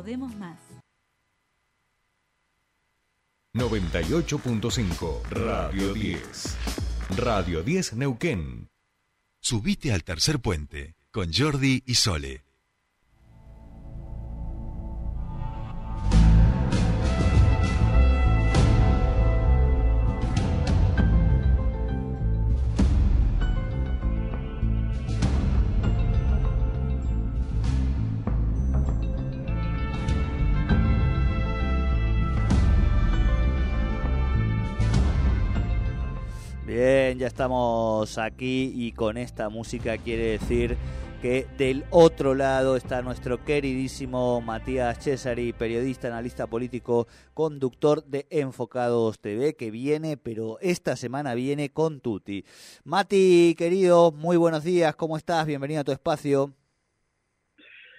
podemos más. 98.5 Radio 10. Radio 10 Neuquén. Subite al tercer puente con Jordi y Sole. Ya estamos aquí y con esta música quiere decir que del otro lado está nuestro queridísimo Matías Cesari, periodista, analista político, conductor de Enfocados TV, que viene, pero esta semana viene con Tuti. Mati, querido, muy buenos días, ¿cómo estás? Bienvenido a tu espacio.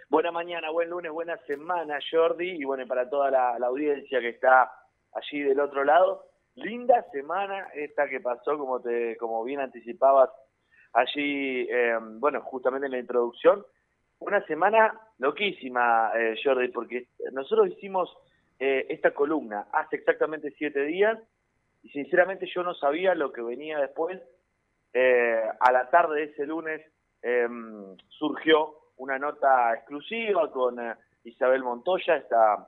Buena mañana, buen lunes, buena semana, Jordi, y bueno, para toda la, la audiencia que está allí del otro lado linda semana esta que pasó, como te, como bien anticipabas allí, eh, bueno, justamente en la introducción. Una semana loquísima, eh, Jordi, porque nosotros hicimos eh, esta columna hace exactamente siete días y sinceramente yo no sabía lo que venía después. a la tarde de ese lunes em, surgió una nota exclusiva con Isabel Montoya, esta,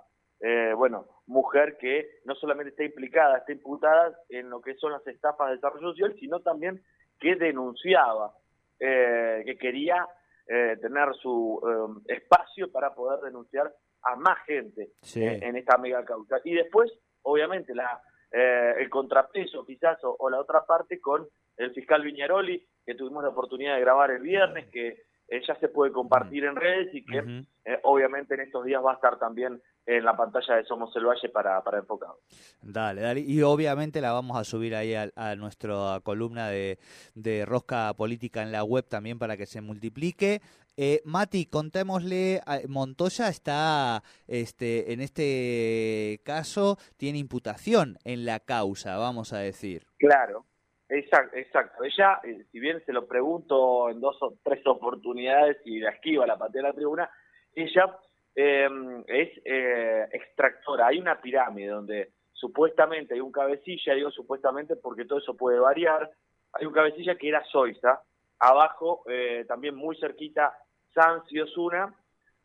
bueno, mujer que no solamente está implicada, está imputada en lo que son las estafas de desarrollo social, sino también que denunciaba, eh, que quería eh, tener su eh, espacio para poder denunciar a más gente en esta mega causa. Y después, obviamente, la el contrapeso quizás o, la otra parte con el fiscal Viñaroli, que tuvimos la oportunidad de grabar el viernes, que ya se puede compartir en redes y que obviamente en estos días va a estar también en la pantalla de Somos el Valle para, para Enfocado. Dale, dale. Y obviamente la vamos a subir ahí a, nuestra columna de, de, Rosca Política en la web también para que se multiplique. Eh, Mati, contémosle, Montoya está, este, en este caso, tiene imputación en la causa, vamos a decir. Claro, exacto, exacto. Ella, eh, si bien se lo pregunto en dos o tres oportunidades y la esquiva, la patea de la tribuna, ella eh, es eh, extractora. Hay una pirámide donde supuestamente hay un cabecilla, digo supuestamente porque todo eso puede variar, hay un cabecilla que era Soiza, abajo eh, también muy cerquita Sanz y Osuna,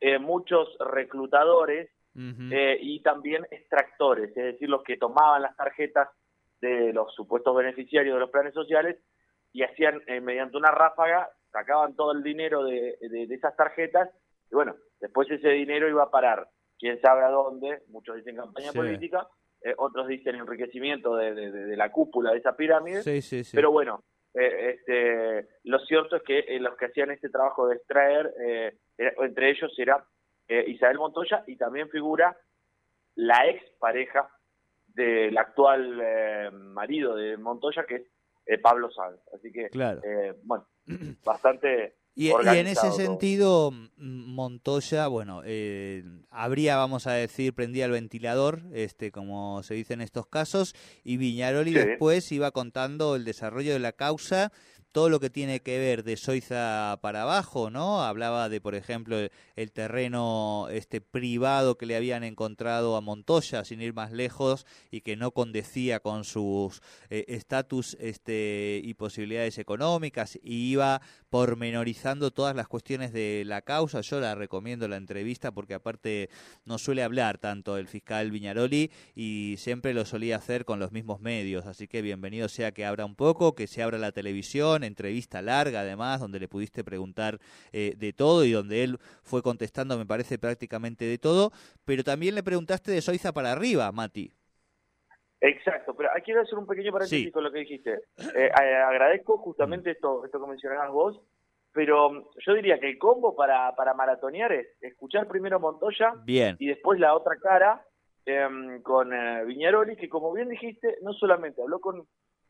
eh, muchos reclutadores eh, y también extractores, es decir, los que tomaban las tarjetas de los supuestos beneficiarios de los planes sociales y hacían mediante una ráfaga, sacaban todo el dinero de, de esas tarjetas y bueno, después ese dinero iba a parar, quién sabe a dónde, muchos dicen campaña política, eh, otros dicen enriquecimiento de, la cúpula de esa pirámide, pero bueno, eh, este, lo cierto es que eh, los que hacían este trabajo de extraer, entre ellos era Isabel Montoya y también figura la ex pareja del actual marido de Montoya, que es Pablo Sanz. Así que, bueno, bastante y, en ese sentido, Montoya, bueno, eh, habría, vamos a decir, prendía el ventilador, este, como se dice en estos casos, y Viñaroli después iba contando el desarrollo de la causa todo lo que tiene que ver de Soiza para abajo, ¿no? Hablaba de, por ejemplo, el, terreno este privado que le habían encontrado a Montoya, sin ir más lejos, y que no condecía con sus eh, estatus este, y posibilidades económicas, y iba pormenorizando todas las cuestiones de la causa. Yo la recomiendo la entrevista porque aparte no suele hablar tanto el fiscal Viñaroli y siempre lo solía hacer con los mismos medios, así que bienvenido sea que abra un poco, que se abra la televisión, entrevista larga además, donde le pudiste preguntar eh, de todo y donde él fue contestando, me parece, prácticamente de todo, pero también le preguntaste de Soiza para arriba, Mati. Exacto, pero quiero hacer un pequeño paréntesis con lo que dijiste. Eh, agradezco justamente esto, esto que mencionabas vos, pero mm, yo diría que el combo para, para maratonear es escuchar primero Montoya bien. y después la otra cara em, con eh, Viñaroli, que como bien dijiste, no solamente habló con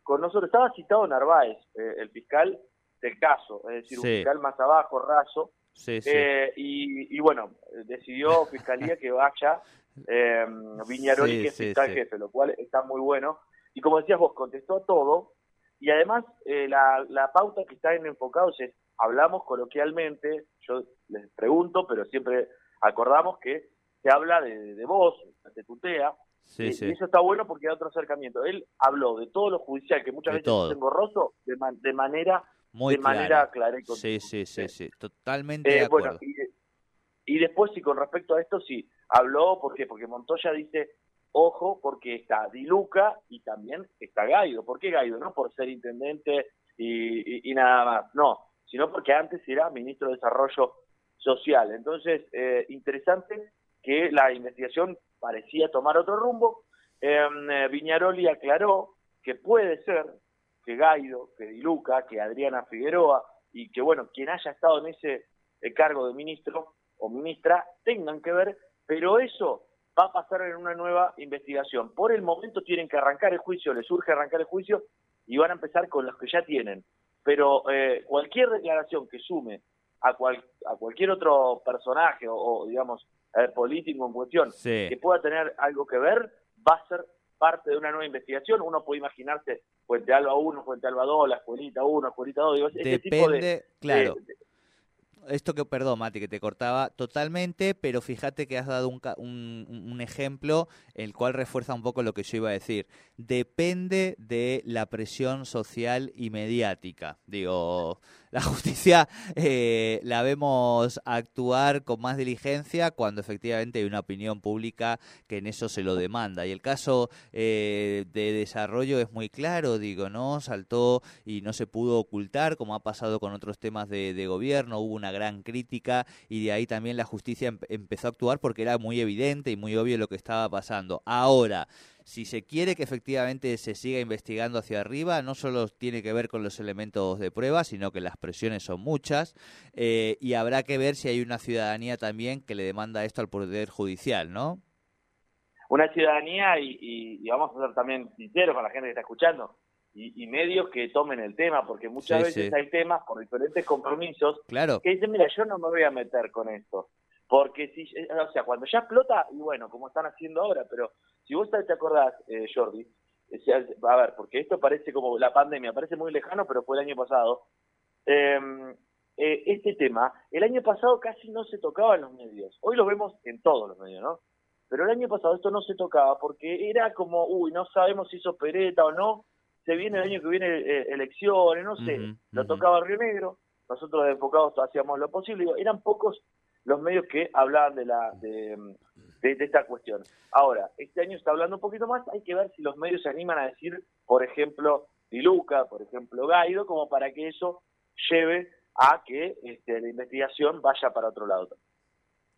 con nosotros. Estaba citado Narváez, eh, el fiscal del caso, es decir, un fiscal más abajo, raso. Eh, y, bueno, decidió Fiscalía que vaya eh, Viñaroli, que es fiscal jefe, lo cual está muy bueno. Y como decías vos, contestó todo. Y además, eh, la, la pauta que está en Enfocados es, hablamos coloquialmente, yo les pregunto, pero siempre acordamos que se habla de, de vos, se tutea, Sí, y, sí. y eso está bueno porque hay otro acercamiento. Él habló de todo lo judicial, que muchas De veces todo. es engorroso, de, man- de manera Muy de manera clara. clara y Sí, sí, sí, sí. Totalmente Eh, de bueno, acuerdo. y, de- y después, sí, con respecto a esto, sí, habló, ¿por qué? Porque Montoya dice, ojo, porque está Di Luca y también está Gaido. ¿Por qué Gaido? No por ser intendente y, y- y nada más, no, sino porque antes era ministro de Desarrollo Social. Entonces, eh, interesante que la investigación parecía tomar otro rumbo. Em, eh, Viñaroli aclaró que puede ser que Gaido, que Di Luca, que Adriana Figueroa y que, bueno, quien haya estado en ese eh, cargo de ministro o ministra tengan que ver, pero eso va a pasar en una nueva investigación. Por el momento tienen que arrancar el juicio, les urge arrancar el juicio y van a empezar con los que ya tienen. Pero eh, cualquier declaración que sume a, cual- a cualquier otro personaje o, o, digamos, eh, político en cuestión Sí. que pueda tener algo que ver, va a ser parte de una nueva investigación. Uno puede imaginarse Fuente Alba 1, Fuente Alba 2, la escuelita 1, escuelita 2, digo, ese tipo de, Depende, claro. de- de- Esto que, perdón, Mati, que te cortaba totalmente, pero fíjate que has dado un, un, un ejemplo el cual refuerza un poco lo que yo iba a decir. Depende de la presión social y mediática. Digo, la justicia eh, la vemos actuar con más diligencia cuando efectivamente hay una opinión pública que en eso se lo demanda. Y el caso eh, de desarrollo es muy claro, digo, ¿no? Saltó y no se pudo ocultar, como ha pasado con otros temas de, de gobierno, hubo una gran crítica y de ahí también la justicia em- empezó a actuar porque era muy evidente y muy obvio lo que estaba pasando. Ahora, si se quiere que efectivamente se siga investigando hacia arriba, no solo tiene que ver con los elementos de prueba, sino que las presiones son muchas eh, y habrá que ver si hay una ciudadanía también que le demanda esto al Poder Judicial, ¿no? una ciudadanía y, y- y vamos a ser también sinceros con la gente que está escuchando y, y medios que tomen el tema, porque muchas Sí, veces sí. hay temas por diferentes compromisos Claro, que dicen, mira, yo no me voy a meter con esto. Porque si, eh, o sea, cuando ya explota, y bueno, como están haciendo ahora, pero si vos te acordás, eh, Jordi, eh, a ver, porque esto parece como la pandemia, parece muy lejano, pero fue el año pasado. Eh, eh, este tema, el año pasado casi no se tocaba en los medios. Hoy lo vemos en todos los medios, ¿no? Pero el año pasado esto no se tocaba porque era como, uy, no sabemos si hizo pereta o no, se viene el año que viene eh, elecciones, no sé, lo tocaba Río Negro, nosotros enfocados hacíamos lo posible, eran pocos los medios que hablaban de la de, de- de esta cuestión. Ahora, este año está hablando un poquito más, hay que ver si los medios se animan a decir, por ejemplo, Di Luca, por ejemplo, Gaido, como para que eso lleve a que este, la investigación vaya para otro lado.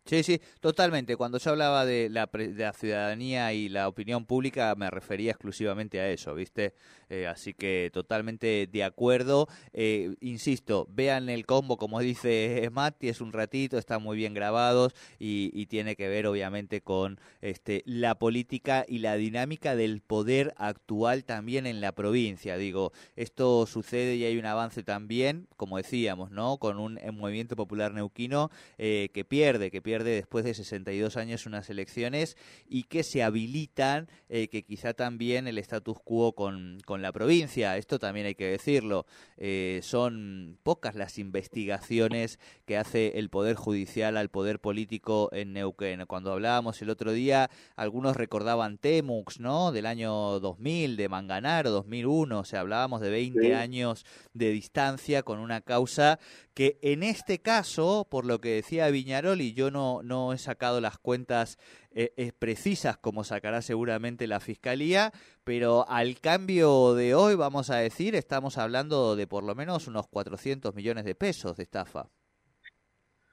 Sí, sí, totalmente. Cuando yo hablaba de la, de la ciudadanía y la opinión pública, me refería exclusivamente a eso, ¿viste? Eh, así que totalmente de acuerdo. Eh, insisto, vean el combo, como dice Mati, es un ratito, están muy bien grabados y, y tiene que ver, obviamente, con este, la política y la dinámica del poder actual también en la provincia. Digo, esto sucede y hay un avance también, como decíamos, ¿no? Con un, un movimiento popular neuquino eh, que pierde, que pierde después de 62 años unas elecciones y que se habilitan, eh, que quizá también el status quo con, con la provincia, esto también hay que decirlo, eh, son pocas las investigaciones que hace el Poder Judicial al Poder Político en Neuquén. Cuando hablábamos el otro día, algunos recordaban Temux, ¿no? Del año 2000, de Manganaro, 2001, o sea, hablábamos de 20 Sí. años de distancia con una causa que en este caso, por lo que decía Viñaroli, yo no, no he sacado las cuentas eh, precisas como sacará seguramente la Fiscalía, pero al cambio de hoy, vamos a decir, estamos hablando de por lo menos unos 400 millones de pesos de estafa.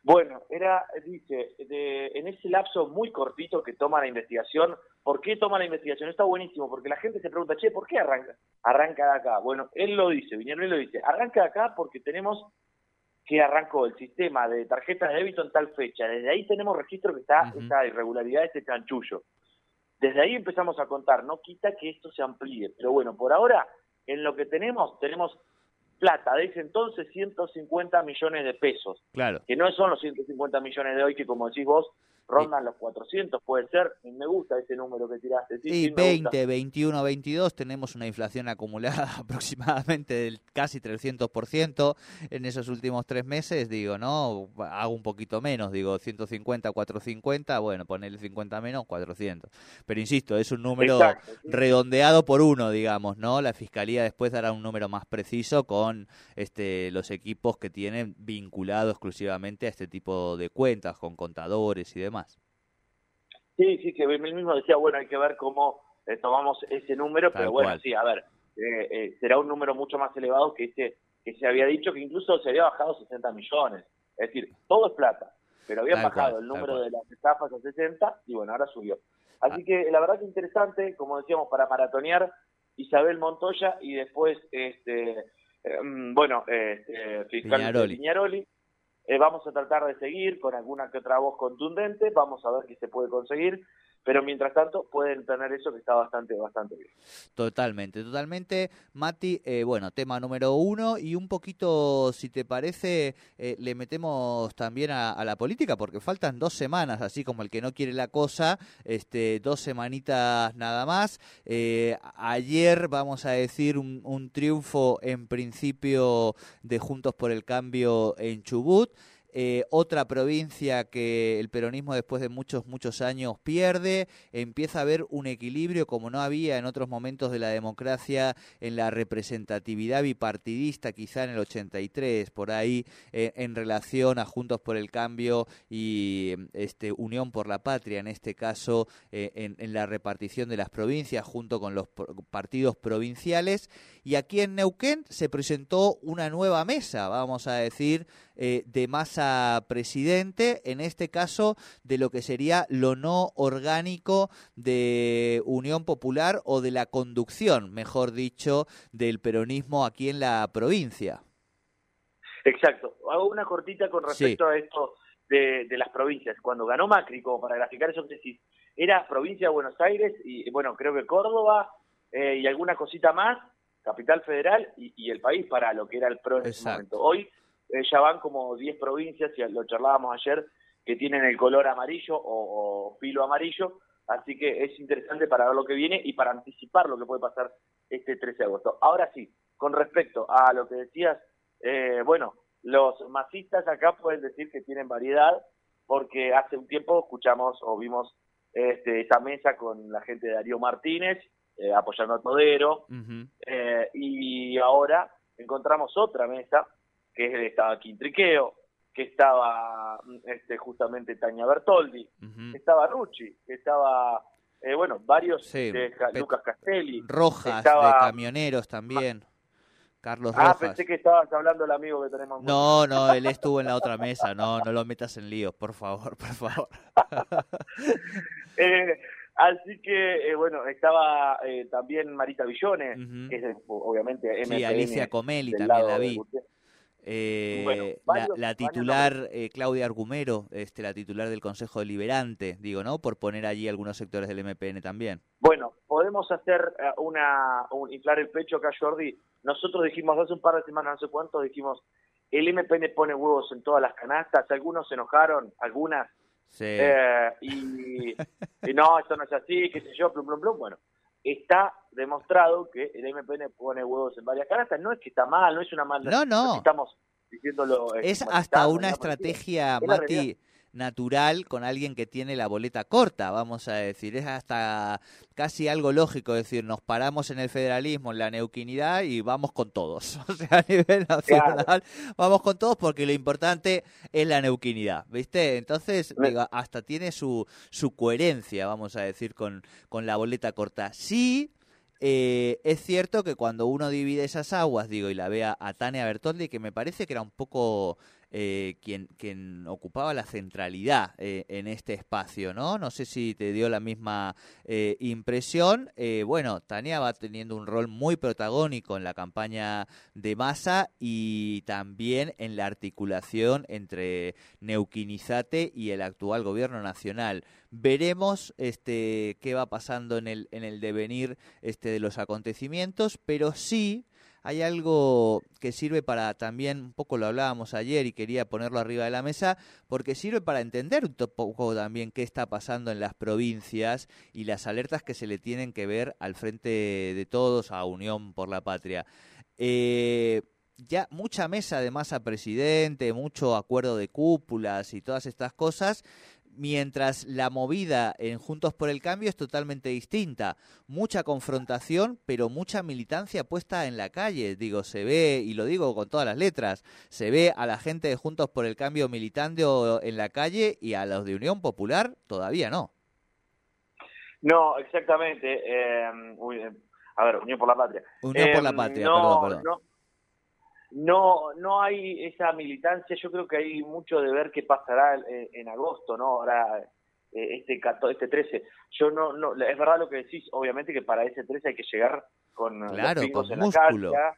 Bueno, era, dice, de, en ese lapso muy cortito que toma la investigación, ¿por qué toma la investigación? Está buenísimo, porque la gente se pregunta, che, ¿por qué arranca? Arranca de acá. Bueno, él lo dice, Viñaroli lo dice, arranca de acá porque tenemos que arrancó el sistema de tarjetas de débito en tal fecha. Desde ahí tenemos registro que está Ujú. esta irregularidad, este chanchullo. Desde ahí empezamos a contar, no quita que esto se amplíe, pero bueno, por ahora, en lo que tenemos, tenemos plata de ese entonces 150 millones de pesos Claro. que no son los 150 millones de hoy que como decís vos rondan los 400, puede ser, me gusta ese número que tiraste. Sí, sí 20, 21, 22, tenemos una inflación acumulada aproximadamente del casi 300% en esos últimos tres meses, digo, ¿no? Hago un poquito menos, digo, 150, 450, bueno, ponerle 50 menos, 400. Pero insisto, es un número redondeado por uno, digamos, ¿no? La Fiscalía después dará un número más preciso con este, los equipos que tienen vinculado exclusivamente a este tipo de cuentas, con contadores y demás. Sí, sí, que él mismo decía, bueno, hay que ver cómo eh, tomamos ese número, pero bueno, sí, a ver, eh, eh, será un número mucho más elevado que ese que se había dicho, que incluso se había bajado 60 millones. Es decir, todo es plata, pero había bajado el número de las estafas a 60 y bueno, ahora subió. Así ah. que la verdad que interesante, como decíamos, para maratonear Isabel Montoya y después, este mm, bueno, este, fiscal Piñaroli eh, vamos a tratar de seguir con alguna que otra voz contundente, vamos a ver qué se puede conseguir, pero mientras tanto pueden tener eso que está bastante, bastante bien. Totalmente, totalmente. Mati, eh, bueno, tema número uno y un poquito, si te parece, eh, le metemos también a, la política, porque faltan dos semanas, así como el que no quiere la cosa, este, dos semanitas nada más. ayer, vamos a decir, un, un triunfo en principio de Juntos por el Cambio en Chubut. Eh, otra provincia que el peronismo después de muchos, muchos años pierde, empieza a haber un equilibrio como no había en otros momentos de la democracia en la representatividad bipartidista, quizá en el 83, por ahí, eh, en relación a Juntos por el Cambio y este, Unión por la Patria, en este caso, eh, en, en la repartición de las provincias junto con los partidos provinciales. Y aquí en Neuquén se presentó una nueva mesa, vamos a decir, eh, de masa presidente, en este caso de lo que sería lo no orgánico de Unión Popular o de la conducción, mejor dicho, del peronismo aquí en la provincia. Exacto. Hago una cortita con respecto a esto de, las provincias. Cuando ganó Macri, como para graficar eso que decís, era provincia de Buenos Aires y, bueno, creo que Córdoba eh, y alguna cosita más, Capital Federal y, el país para lo que era el PRO en ese momento. Hoy eh, ya van como 10 provincias, y lo charlábamos ayer, que tienen el color amarillo o, filo amarillo, así que es interesante para ver lo que viene y para anticipar lo que puede pasar este 13 de agosto. Ahora sí, con respecto a lo que decías, eh, bueno, los masistas acá pueden decir que tienen variedad, porque hace un tiempo escuchamos o vimos este, esa mesa con la gente de Darío Martínez, eh, apoyando a Todero, y ahora encontramos otra mesa que estaba Quintriqueo, que estaba este, justamente Tania Bertoldi, estaba Rucci, estaba, eh, bueno, varios de Lucas Castelli. Rojas, de camioneros también. Carlos ah, Rojas. Ah, pensé que estabas hablando del amigo que tenemos. No, no, él estuvo en la otra mesa. No, no lo metas en líos, por favor, por favor. eh, así que, eh, bueno, estaba eh, también Marita Villones, que es obviamente Sí, Alicia Comeli también la vi. Eh, la, titular eh, Claudia Argumero, este, la titular del Consejo Deliberante, digo, ¿no? Por poner allí algunos sectores del MPN también. Bueno, podemos hacer eh, una, un, inflar el pecho acá, Jordi. Nosotros dijimos hace un par de semanas, no sé cuántos, dijimos, el MPN pone huevos en todas las canastas, algunos se enojaron, algunas, sí. Eh, y, y, no, esto no es así, qué sé yo, plum, plum, plum. Bueno, está demostrado que el MPN pone huevos en varias canastas. No es que está mal, no es una mala. No, no. Estamos diciéndolo. Eh, es hasta una estrategia, Mati, natural con alguien que tiene la boleta corta, vamos a decir. Es hasta casi algo lógico decir, nos paramos en el federalismo, en la neuquinidad y vamos con todos. O sea, a nivel nacional, vamos con todos porque lo importante es la neuquinidad, ¿viste? Entonces, hasta tiene su, su coherencia, vamos a decir, con, con la boleta corta. Sí, eh, es cierto que cuando uno divide esas aguas, digo, y la vea a Tania Bertoldi, que me parece que era un poco eh, quien, ocupaba la centralidad eh, en este espacio, ¿no? No sé si te dio la misma eh, impresión. bueno, Tania va teniendo un rol muy protagónico en la campaña de masa y también en la articulación entre Neuquinizate y el actual gobierno nacional. Veremos este, qué va pasando en el, en el devenir este, de los acontecimientos, pero sí hay algo que sirve para también, un poco lo hablábamos ayer y quería ponerlo arriba de la mesa, porque sirve para entender un poco también qué está pasando en las provincias y las alertas que se le tienen que ver al frente de todos a Unión por la Patria. Eh, ya mucha mesa de masa presidente, mucho acuerdo de cúpulas y todas estas cosas, mientras la movida en Juntos por el Cambio es totalmente distinta. Mucha confrontación, pero mucha militancia puesta en la calle. Digo, se ve, y lo digo con todas las letras, se ve a la gente de Juntos por el Cambio militando en la calle y a los de Unión Popular todavía no. No, exactamente. Eh, a ver, Unión por la Patria. Unión por la em, Patria, perdón, perdón no no hay esa militancia. Yo creo que hay mucho de ver qué pasará en, agosto no ahora eh, este este 13 yo no no es verdad lo que decís obviamente que para ese 13 hay que llegar con claro, los en músculo. la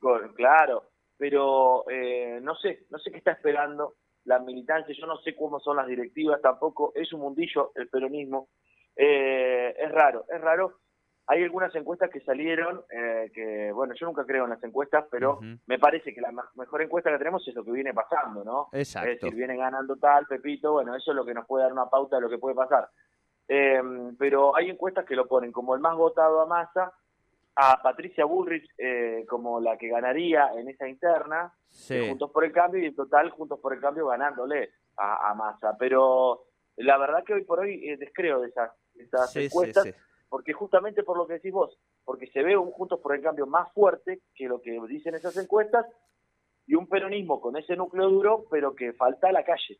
con, claro. Pero eh, no sé no sé qué está esperando la militancia. Yo no sé cómo son las directivas tampoco. Es un mundillo el peronismo. Eh, es raro es raro hay algunas encuestas que salieron, eh, que bueno, yo nunca creo en las encuestas, pero me parece que la mejor encuesta que tenemos es lo que viene pasando, ¿no? Exacto. Es decir, viene ganando tal, Pepito, bueno, eso es lo que nos puede dar una pauta de lo que puede pasar. Eh, pero hay encuestas que lo ponen como el más votado a Massa, a Patricia Bullrich eh, como la que ganaría en esa interna, Juntos por el Cambio, y en total Juntos por el Cambio ganándole a, a Massa. Pero la verdad que hoy por hoy descreo de esas, esas encuestas porque justamente por lo que decís vos, porque se ve un Juntos por el Cambio más fuerte que lo que dicen esas encuestas y un peronismo con ese núcleo duro, pero que falta la calle.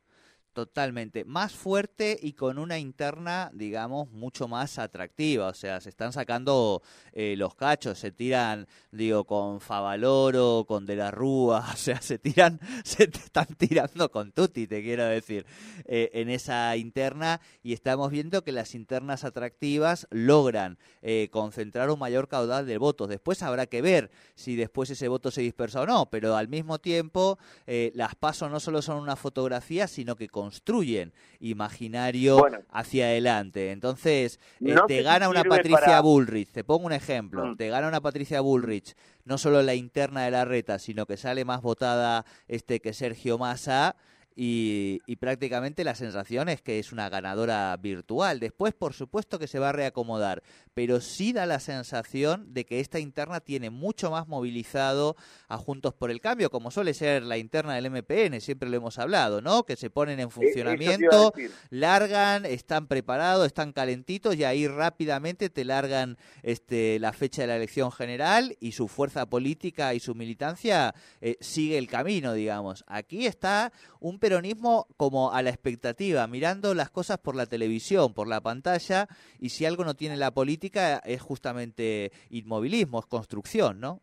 Totalmente, más fuerte y con una interna, digamos, mucho más atractiva. O sea, se están sacando eh, los cachos, se tiran, digo, con Favaloro, con De la Rúa, o sea, se tiran, se están tirando con Tutti, te quiero decir, eh, en esa interna. Y estamos viendo que las internas atractivas logran eh, concentrar un mayor caudal de votos. Después habrá que ver si después ese voto se dispersa o no, pero al mismo tiempo, las pasos no solo son una fotografía, sino que con construyen imaginario hacia adelante. Entonces, eh, te gana una Patricia Bullrich, te pongo un ejemplo, mm. te gana una Patricia Bullrich, no solo la interna de la reta, sino que sale más votada este que Sergio Massa y, prácticamente la sensación es que es una ganadora virtual. Después, por supuesto que se va a reacomodar, pero sí da la sensación de que esta interna tiene mucho más movilizado a Juntos por el Cambio, como suele ser la interna del MPN, siempre lo hemos hablado, ¿no? Que se ponen en funcionamiento, largan, están preparados, están calentitos y ahí rápidamente te largan este, la fecha de la elección general y su fuerza política y su militancia eh, sigue el camino, digamos. Aquí está un peronismo como a la expectativa, mirando las cosas por la televisión, por la pantalla, y si algo no tiene la política es justamente inmovilismo, es construcción, ¿no?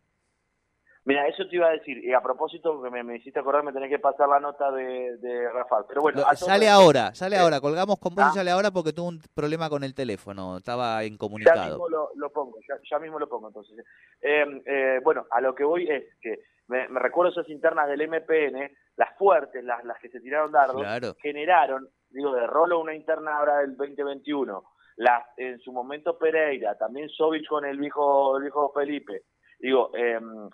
Mira, eso te iba a decir, y a propósito, que me, hiciste acordar, me tenés que pasar la nota de, de Rafael. Pero bueno, sale ahora, sale ahora, colgamos con vos y ah. sale ahora porque tuvo un problema con el teléfono, estaba incomunicado. Ya mismo lo, pongo, ya, mismo lo pongo entonces. Eh, eh, bueno, a lo que voy es que me, recuerdo esas internas del MPN, las fuertes, las, las que se tiraron dardos, generaron, digo, de rolo una interna ahora del 2021, las, en su momento Pereira, también Sovich con el viejo, el viejo Felipe, digo, em,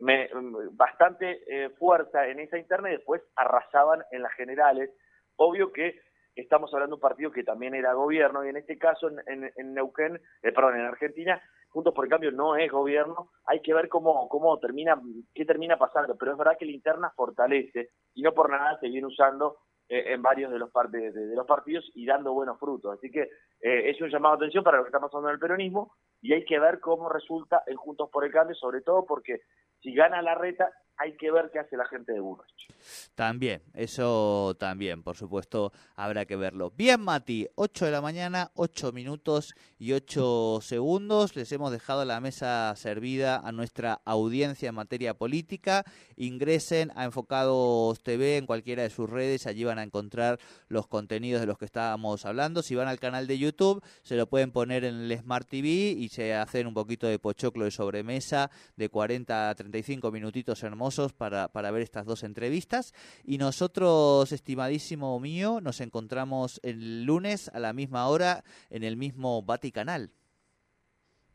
me, bastante eh, fuerza en esa interna y después arrasaban en las generales. Obvio que estamos hablando de un partido que también era gobierno y en este caso en, en, Neuquén, eh, perdón, en Argentina, Juntos por el Cambio no es gobierno, hay que ver cómo, cómo termina, qué termina pasando, pero es verdad que la interna fortalece y no por nada se viene usando eh, en varios de los, de, de, los partidos y dando buenos frutos. Así que eh, es un llamado de atención para lo que está pasando en el peronismo y hay que ver cómo resulta el Juntos por el Cambio, sobre todo porque si gana la reta hay que ver qué hace la gente de Burrich. También, eso también, por supuesto, habrá que verlo. Bien, Mati, 8 de la mañana, 8 minutos y 8 segundos. Les hemos dejado la mesa servida a nuestra audiencia en materia política. Ingresen a Enfocados TV en cualquiera de sus redes, allí van a encontrar los contenidos de los que estábamos hablando. Si van al canal de YouTube, se lo pueden poner en el Smart TV y se hacen un poquito de pochoclo de sobremesa de 40 a 35 minutitos hermosos para, para ver estas dos entrevistas. Y nosotros, estimadísimo mío, nos encontramos el lunes a la misma hora en el mismo Vaticanal.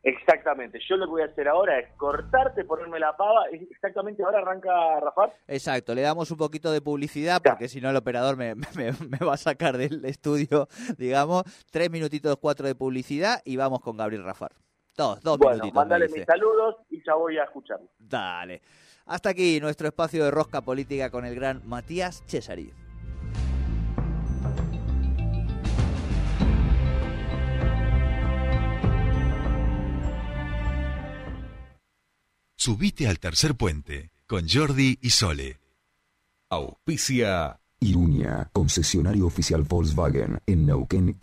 Exactamente. Yo lo que voy a hacer ahora es cortarte, ponerme la pava. Exactamente ahora arranca Rafa. Exacto. Le damos un poquito de publicidad porque si no el operador me, va a sacar del estudio, digamos. Tres minutitos, cuatro de publicidad y vamos con Gabriel Rafar. Dos, dos bueno, minutitos. Mándale mis saludos y ya voy a escucharlo. Dale. Hasta aquí nuestro espacio de rosca política con el gran Matías Cesari. Subite al tercer puente con Jordi y Sole. Auspicia Irunia, concesionario oficial Volkswagen en Neuquén y